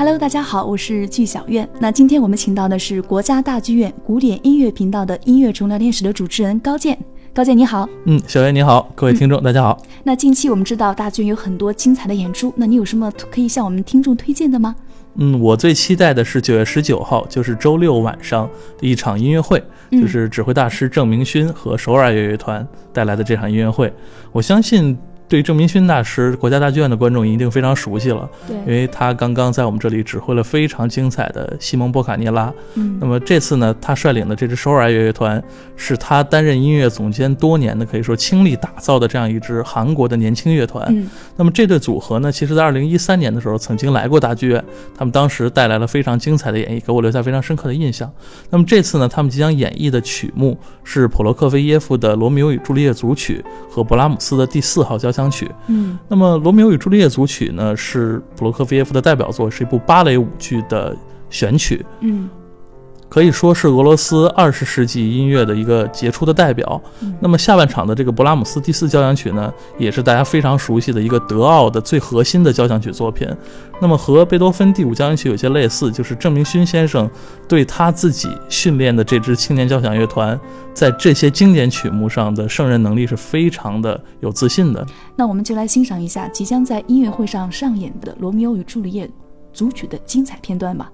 Hello，大家好，我是剧小院。那今天我们请到的是国家大剧院古典音乐频道的音乐重聊天室的主持人高健。高健你好，嗯，小袁你好，各位听众大家好。那近期我们知道大剧院有很多精彩的演出，那你有什么可以向我们听众推荐的吗？嗯，我最期待的是九月十九号，就是周六晚上的一场音乐会，就是指挥大师郑明勋和首尔乐团带来的这场音乐会。我相信。对郑明勋大师，国家大剧院的观众一定非常熟悉了，对，因为他刚刚在我们这里指挥了非常精彩的西蒙波卡涅拉。嗯，那么这次呢，他率领的这支首尔爱乐乐团是他担任音乐总监多年的，可以说倾力打造的这样一支韩国的年轻乐团。嗯，那么这对组合呢，其实在二零一三年的时候曾经来过大剧院，他们当时带来了非常精彩的演绎，给我留下非常深刻的印象。那么这次呢，他们即将演绎的曲目是普罗克菲耶夫的《罗密欧与朱丽叶》组曲和勃拉姆斯的第四号交响曲。嗯。那么，《罗密欧与朱丽叶》组曲呢，是普罗科菲耶夫的代表作，是一部芭蕾舞剧的选曲。嗯。可以说是俄罗斯二十世纪音乐的一个杰出的代表。那么下半场的这个勃拉姆斯第四交响曲呢，也是大家非常熟悉的一个德奥的最核心的交响曲作品。那么和贝多芬第五交响曲有些类似，就是郑明勋先生对他自己训练的这支青年交响乐团，在这些经典曲目上的胜任能力是非常的有自信的。那我们就来欣赏一下即将在音乐会上上演的《罗密欧与朱丽叶》组曲的精彩片段吧。